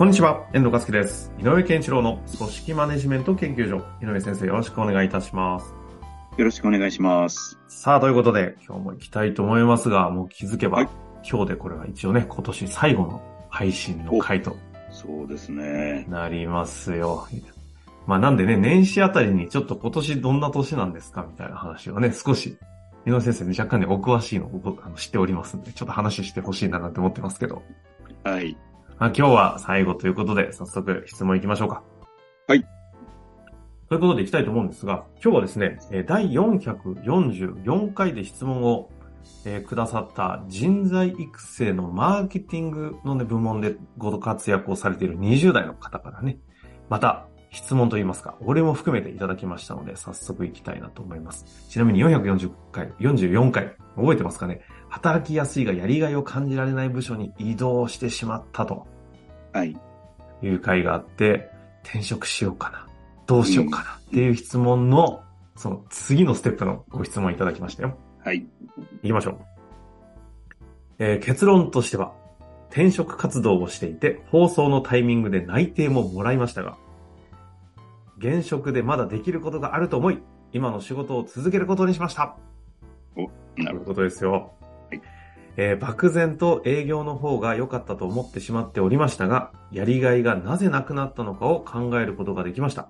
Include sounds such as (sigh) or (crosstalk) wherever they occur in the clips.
こんにちは、遠藤和樹です。井上健一郎の組織マネジメント研究所。井上先生、よろしくお願いいたします。よろしくお願いします。さあ、ということで、今日も行きたいと思いますが、もう気づけば、はい今日でこれは一応ね、今年最後の配信の回とそうですね。なりますよ。まあなんでね、年始あたりにちょっと今年どんな年なんですかみたいな話をね、少し、井上先生に若干ね、お詳しいのを知っておりますんで、ちょっと話してほしいななんて思ってますけど。はい。まあ、今日は最後ということで、早速質問いきましょうか。はい。ということでいきたいと思うんですが、今日はですね、えー第444回で質問を、えーくださった人材育成のマーケティングの、ね、部門でご活躍をされている20代の方からね、また質問といいますか、俺も含めていただきましたので、早速いきたいなと思います。ちなみに440回、44回、覚えてますかね？働きやすいがやりがいを感じられない部署に移動してしまったと。はい。いう会があって、転職しようかな、どうしようかなっていう質問の、その次のステップのご質問いただきましたよ。はい。行きましょう。えー結論としては、転職活動をしていて、放送のタイミングで内定ももらいましたが、現職でまだできることがあると思い、今の仕事を続けることにしました。なるほということですよ。えー漠然と営業の方が良かったと思ってしまっておりましたが、やりがいがなぜなくなったのかを考えることができました。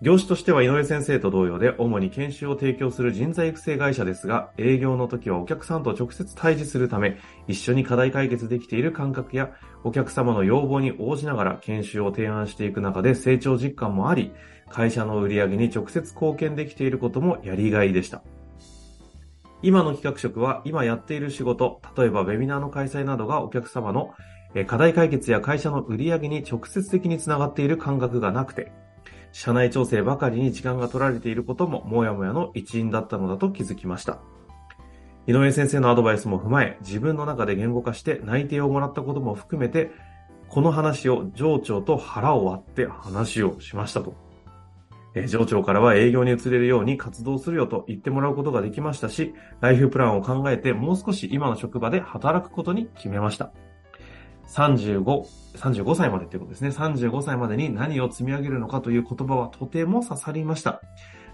業種としては井上先生と同様で、主に研修を提供する人材育成会社ですが、営業の時はお客さんと直接対峙するため、一緒に課題解決できている感覚や、お客様の要望に応じながら研修を提案していく中で成長実感もあり、会社の売り上げに直接貢献できていることもやりがいでした。今の企画職は今やっている仕事、例えばウェビナーの開催などがお客様の課題解決や会社の売り上げに直接的につながっている感覚がなくて、社内調整ばかりに時間が取られていることももやもやの一因だったのだと気づきました。井上先生のアドバイスも踏まえ、自分の中で言語化して内定をもらったことも含めて、この話を上長と腹を割って話をしましたと。え上長からは営業に移れるように活動するよと言ってもらうことができましたし、ライフプランを考えてもう少し今の職場で働くことに決めました。35、35歳までということですね。35歳までに何を積み上げるのかという言葉はとても刺さりました。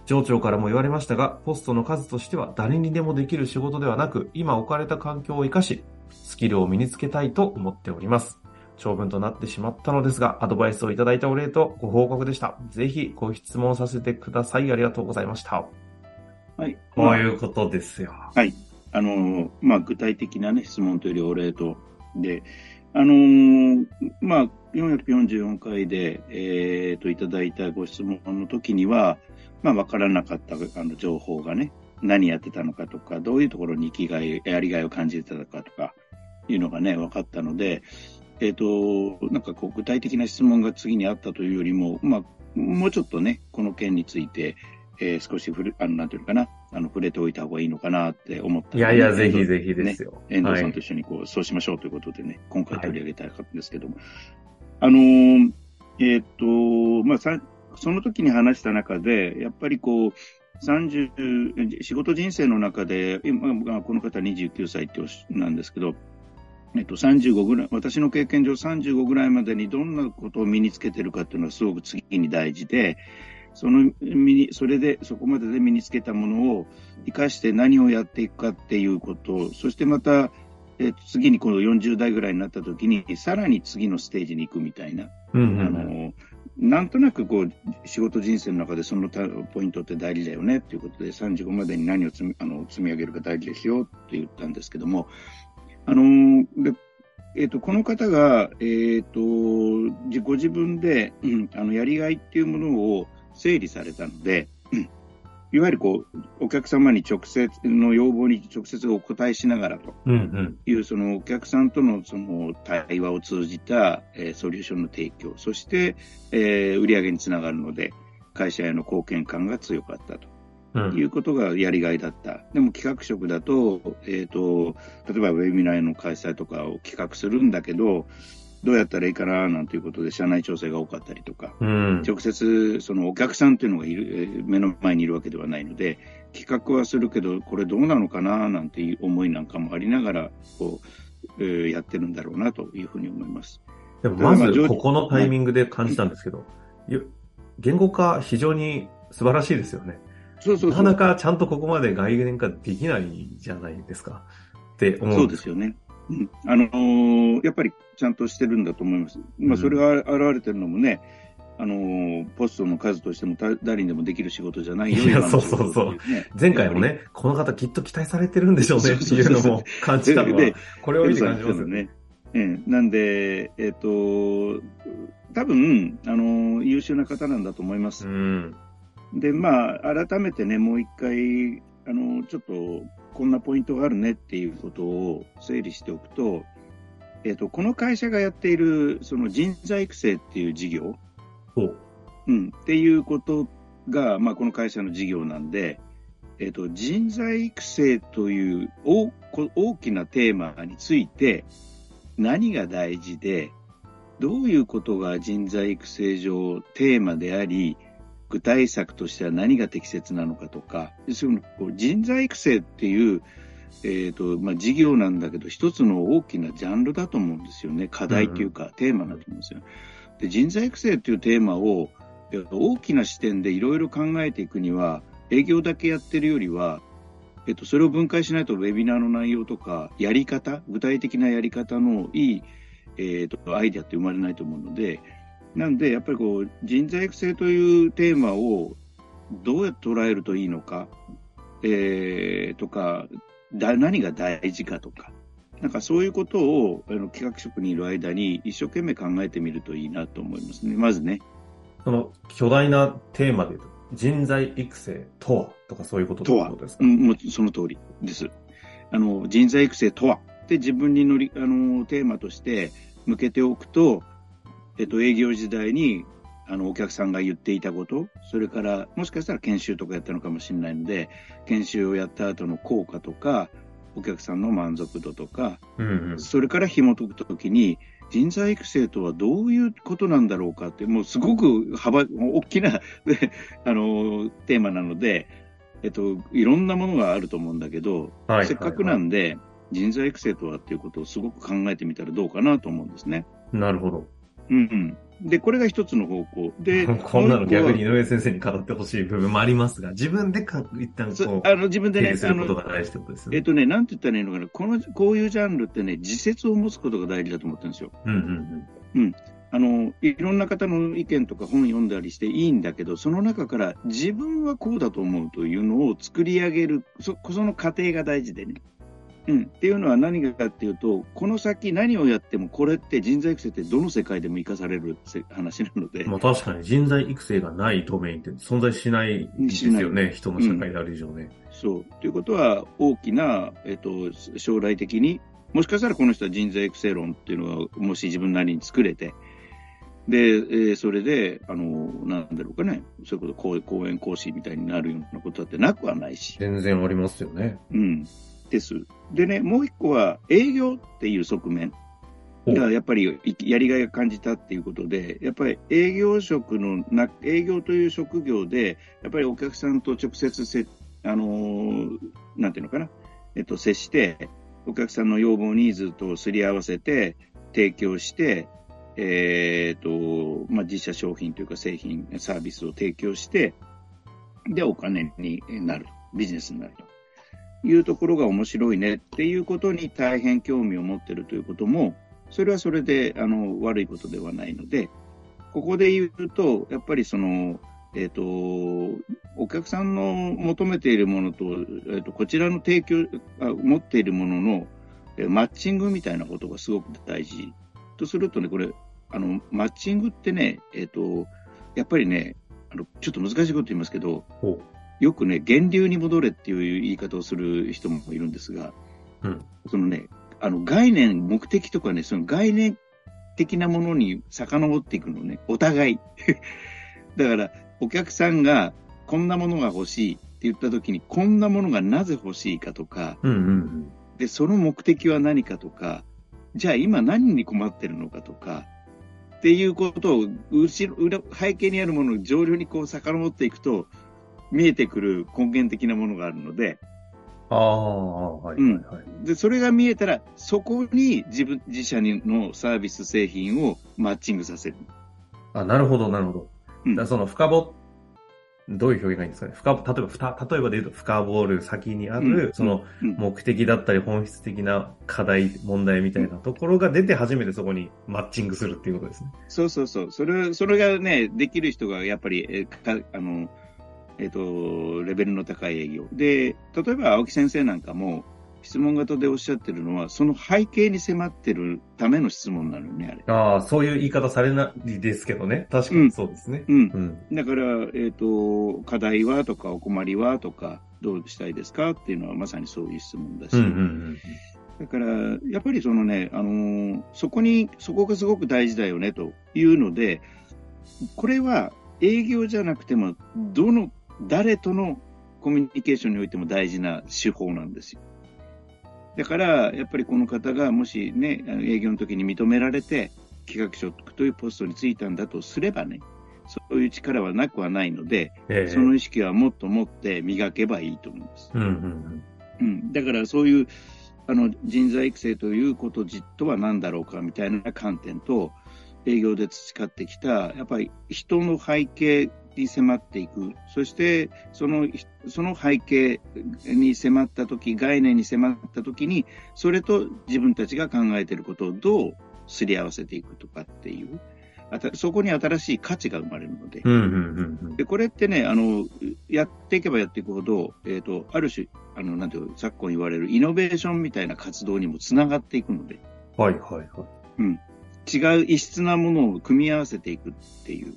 上長からも言われましたが、ポストの数としては誰にでもできる仕事ではなく、今置かれた環境を活かし、スキルを身につけたいと思っております。長文となってしまったのですが、アドバイスをいただいたお礼とご報告でした。ぜひご質問させてください。ありがとうございました。はい。こういうことですよ。あの、まあ、具体的なね、質問というよりお礼と。で、あのーまあ、444回で、えー、と、いただいたご質問の時には、まあ、わからなかったあの情報がね、何やってたのかとか、どういうところに生きがい、やりがいを感じてたのかとか、いうのがね、分かったので、えっ、と、なんかこう、具体的な質問が次にあったというよりも、まあ、もうちょっとね、この件について、えー少しふる、あの、なんていうのかな、あの、触れておいた方がいいのかなって思ったいやいや、ぜひぜひですよ。遠藤さんとはい一緒にこう、そうしましょうということでね、今回取り上げたかったんですけども、あのーえーっと、まあ、さその時に話した中で、やっぱりこう、30、仕事人生の中で、今、まあこの方29歳っておっしなんですけど、えっと、35ぐらい、私の経験上35ぐらいまでにどんなことを身につけてるかっていうのはすごく次に大事で、その身に、それで、そこまでで身につけたものを生かして何をやっていくかっていうこと、そしてまた、え次にこの40代ぐらいになった時に、さらに次のステージに行くみたいな、うんうんあの、なんとなくこう、仕事人生の中でそのたポイントって大事だよねっていうことで、35までに何を積みあの積み上げるか大事ですよって言ったんですけども、あの、でえっ、と、この方が、えっ、と、自ご自分で、うん、あの、やりがいっていうものを整理されたので、うんいわゆるこう、お客様に直接の要望に直接お答えしながらとうんいう、そのお客さんとのその対話を通じた、えーソリューションの提供、そして、えー売上につながるので、会社への貢献感が強かったとうん。うん。いうことがやりがいだった。でも企画職だと、えっ、と、例えばウェビナーの開催とかを企画するんだけど、どうやったらいいかななんていうことで社内調整が多かったりとか、うん。直接そのお客さんっていうのがいる、えー目の前にいるわけではないので、企画はするけど、これどうなのかななんていう思いなんかもありながら、こう、えーやってるんだろうなというふうに思います。でもまずここのタイミングで感じたんですけど、よ言語化非常に素晴らしいですよね。そうそうそう。なかなかちゃんとここまで概念化できないじゃないですか。って思う。そうですよね。うん、あのーやっぱりちゃんとしてるんだと思います。まあ、それが現れてるのもね、あのーポストの数としてもた誰にでもできる仕事じゃないよいやそうそうそう前回もね、この方きっと期待されてるんでしょうねっていうのも感じたのはで、これを見て感じますよね。ね。ええなんで、えっ、と、多分、あの、優秀な方なんだと思いますう。ん。で、まあ、改めてね、もう一回、あの、ちょっと、こんなポイントがあるねっていうことを整理しておくと、えっ、と、この会社がやっている、その人材育成っていう事業、そう。うん、っていうことが、まあ、この会社の事業なんで、えっ、と、人材育成という大こ大きなテーマについて、何が大事で、どういうことが人材育成上テーマであり、具体策としては何が適切なのかとか、そのこう人材育成っていう、えっ、と、まあ、事業なんだけど、一つの大きなジャンルだと思うんですよね。課題っていうか、テーマだと思うんですよ。で、人材育成っていうテーマを、え大きな視点でいろいろ考えていくには、営業だけやってるよりは、えっと、それを分解しないとウェビナーの内容とか、やり方、具体的なやり方のいい、えっと、アイデアって生まれないと思うので、なんで、やっぱりこう、人材育成というテーマをどうやって捉えるといいのか、えー、とか、だ何が大事かとか、なんかそういうことをあの企画職にいる間に一生懸命考えてみるといいなと思いますね。まずね。その巨大なテーマで言うと、人材育成とはとかそういうこととはですか、うん、もうその通りです。あの、人材育成とはって自分に乗り、あの、テーマとして向けておくと、えっと、営業時代に、あの、お客さんが言っていたこと、それから、もしかしたら研修とかやったのかもしれないので、研修をやった後の効果とか、お客さんの満足度とか、うんうん。それから紐解くときに、人材育成とはどういうことなんだろうかって、もうすごく幅、大きなで (laughs) あのテーマなので、えっと、いろんなものがあると思うんだけど、はいせっかくなんで、人材育成とはっていうことをすごく考えてみたらどうかなと思うんですね。なるほど。うんうん。で、これが一つの方向。で、(laughs) こんなの逆に井上先生に語ってほしい部分もありますが、自分でか一旦そこう、あの自分で定ね、することが大事ってことですよね。えっとね、なんて言ったらいいのかな、この、こういうジャンルってね、自説を持つことが大事だと思ってるんですよ。うんうんあの、いろんな方の意見とか本読んだりしていいんだけど、その中から自分はこうだと思うというのを作り上げる、そその過程が大事でね。うん。っていうのは何かっていうと、この先何をやってもこれって人材育成ってどの世界でも活かされるせ話なのでうん。、まあ確かに人材育成がないドメインって存在しないですよね。人の社会である以上ね。そう。ということは、大きな、えっと、将来的に、もしかしたらこの人は人材育成論っていうのが、もし自分なりに作れて、で、えーそれで、あの、なんだろうかね、そういうこと、講講演講師みたいになるようなことだってなくはないし、全然ありますよね。うん、です。でね、もう一個は、営業っていう側面が、やっぱりいやりがいを感じたっていうことで、やっぱり営業職のな、営業という職業で、やっぱりお客さんと直接せ、あのーなんていうのかな、えっと、接して、お客さんの要望、ニーズとすり合わせて、提供して、えーっと、まあ、自社商品というか製品、サービスを提供して、で、お金になる。ビジネスになるというところが面白いねっていうことに大変興味を持ってるということも、それはそれで、あの、悪いことではないので、ここで言うと、やっぱりその、えっ、と、お客さんの求めているものと、えっ、と、こちらの提供、あ持っているものの、えマッチングみたいなことがすごく大事。とするとね、これ、あの、マッチングってね、えっ、と、やっぱりね、あの、ちょっと難しいこと言いますけど、よくね、源流に戻れっていう言い方をする人もいるんですが、うん。そのね、あの概念、目的とかね、その概念的なものに遡っていくのね、お互い。(laughs) だから、お客さんがこんなものが欲しいって言った時に、こんなものがなぜ欲しいかとか、うんうんで、その目的は何かとか、じゃあ今何に困ってるのかとか、っていうことを、後ろ、裏、背景にあるものを上流にこう遡っていくと、見えてくる根源的なものがあるので、ああ、はいはいはい。で、それが見えたら、そこに自分、自社のサービス製品をマッチングさせる。あ、なるほど、なるほど。うんだその深掘、どういう表現がいいんですかね深、例えば、ふた例えばで言うと深掘る先にある、そのうん目的だったり本質的な課題、問題みたいなところが出て初めてそこにマッチングするっていうことですね。そうそうそう。それ、それがね、できる人がやっぱり、えーかあの、えっ、と、レベルの高い営業。で、例えば青木先生なんかも、質問型でおっしゃってるのは、その背景に迫ってるための質問なのよね、あれ。ああ、そういう言い方されないですけどね。確かにそうですね。うん。うん。だから、えっ、と、課題はとか、お困りはとか、どうしたいですかっていうのはまさにそういう質問だし。うんうんうん。だから、やっぱりそのね、あのーそこに、そこがすごく大事だよねというので、これは営業じゃなくても、どの、誰とのコミュニケーションにおいても大事な手法なんですよ。だから、やっぱりこの方がもしね、営業の時に認められて、企画職というポストに就いたんだとすればね、そういう力はなくはないので、ええその意識はもっと持って磨けばいいと思います。うんうんうん、だからそういうあの人材育成ということじとは何だろうかみたいな観点と営業で培ってきたやっぱり人の背景に迫っていくそしてそのその背景に迫った時概念に迫った時にそれと自分たちが考えていることをどうすり合わせていくとかっていうあたそこに新しい価値が生まれるので、うん。うんうんうんうん。で、これってね、あの、やっていけばやっていくほど、えっ、と、ある種、あの、なんていうの昨今言われるイノベーションみたいな活動にもつながっていくので、はいはいはい。違う異質なものを組み合わせていくっていう。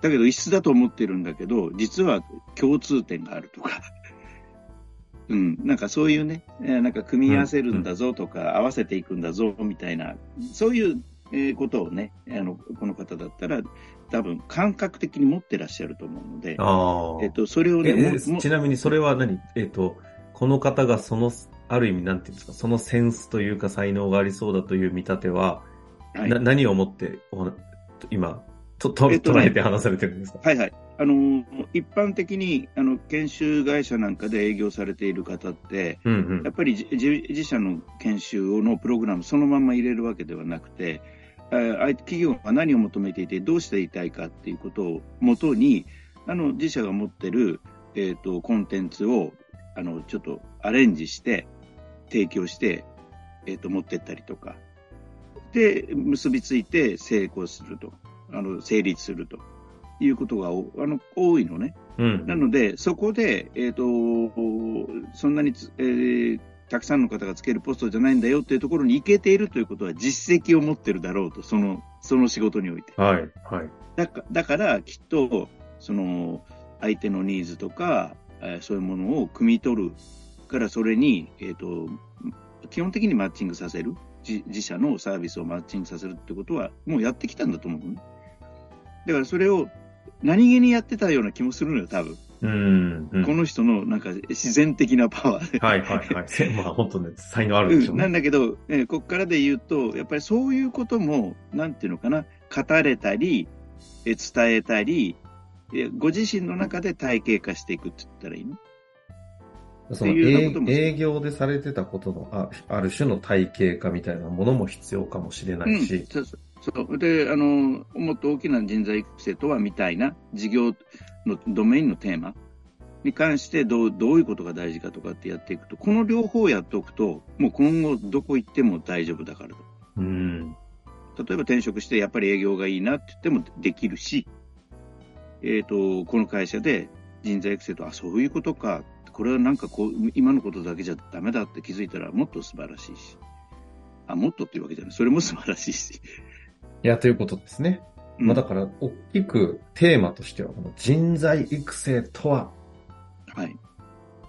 だけど異質だと思ってるんだけど、実は共通点があるとか。(laughs) うん、なんかそういうね、えーなんか組み合わせるんだぞとか、合わせていくんだぞみたいな、そういう、えーことをね、あの、この方だったら、多分感覚的に持ってらっしゃると思うので、ああ。えっと、それをえね、ちなみにそれは何？えっ、と、この方がその、ある意味なんていうんですか、そのセンスというか才能がありそうだという見立ては、はいな何をもって今、と、と、えっとね捉えて話されてるんですか？はいはい。あのー、一般的に、あの、研修会社なんかで営業されている方って、うんうんやっ。ぱり自自自社の研修のプログラムそのまま入れるわけではなくて、企業が何を求めていてどうしていたいかっていうことをもとに、あの、自社が持ってる、えっ、と、コンテンツを、あの、ちょっとアレンジして、提供して、えっ、と、持ってったりとか。で、結びついて成功すると。あの、成立すると。いうことがおあの多いのね。うん。なので、そこで、えっ、と、そんなにつ、えーたくさんの方がつけるポストじゃないんだよっていうところに行けているということは実績を持ってるだろうと、その、その仕事において。はい、はい。だかだから、きっと、その、相手のニーズとか、えーそういうものを汲み取るから、それに、えっ、と、基本的にマッチングさせる。自自社のサービスをマッチングさせるってことは、もうやってきたんだと思う。だからそれを何気にやってたような気もするのよ、多分。うん、うん。この人のなんか自然的なパワーで。はい、はい、はい。せまあ、本当ね、才能あるんでしょう、うんね。なんだけど、えーここからで言うと、やっぱりそういうことも、なんていうのかな、語れたり、えー伝えたり、えーご自身の中で体系化していくって言ったらいいの？その営営業でされてたことのあある種の体系化みたいなものも必要かもしれないし、そうそうそうであの、もっと大きな人材育成とはみたいな事業のドメインのテーマに関してどうどういうことが大事かとかってやっていくと、この両方やっておくと、もう今後どこ行っても大丈夫だからと。うん。例えば転職してやっぱり営業がいいなって言ってもできるし、えっ、と、この会社で人材育成と、あ、そういうことか。これはなんかこう、今のことだけじゃダメだって気づいたらもっと素晴らしいし。あ、もっとっていうわけじゃない。それも素晴らしいし。いや、ということですね。うんまあだから、大きくテーマとしては、この人材育成とははい。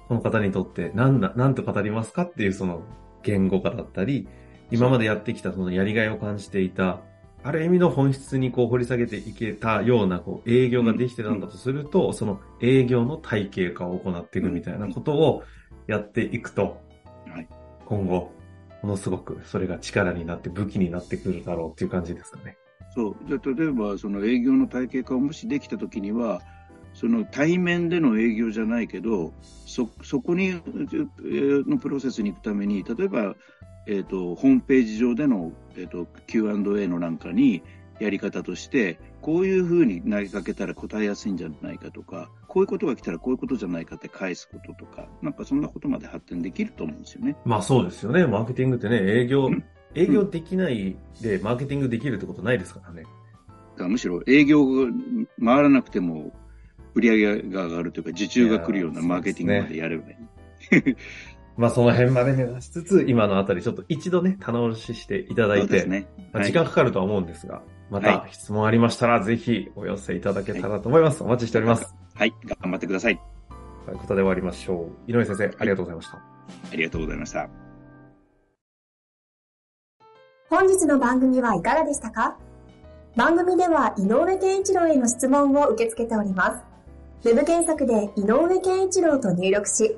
その方にとって何だ、何と語りますかっていうその言語化だったり、今までやってきたそのやりがいを感じていた、ある意味の本質にこう掘り下げていけたようなこう営業ができてたんだとすると、その営業の体系化を行っていくみたいなことをやっていくと、はい今後、ものすごくそれが力になって武器になってくるだろうっていう感じですかね。そう。じゃあ例えば、その営業の体系化をもしできたときには、その対面での営業じゃないけど、そ、そこに、えーのプロセスに行くために、例えば、えっ、と、ホームページ上での、えっ、と、Q&A のなんかに、やり方として、こういうふうに投げかけたら答えやすいんじゃないかとか、こういうことが来たらこういうことじゃないかって返すこととか、なんかそんなことまで発展できると思うんですよね。まあそうですよね。マーケティングってね、営業うん、営業できないでマーケティングできるってことないですからね。だからむしろ営業が回らなくても売り上げが上がるというか、受注が来るようなマーケティングまでやればいい。まあその辺まで目指しつつ、今のあたりちょっと一度ね、棚卸ししていただいて、ね。まあはい時間かかるとは思うんですが、または質問ありましたら、ぜひお寄せいただけたらと思います。お待ちしております。はい、頑張ってください。ということで終わりましょう。井上先生、ありがとうございました。ありがとうございました。本日の番組はいかがでしたか？番組では井上健一郎への質問を受け付けております。ウェブ検索で井上健一郎と入力し、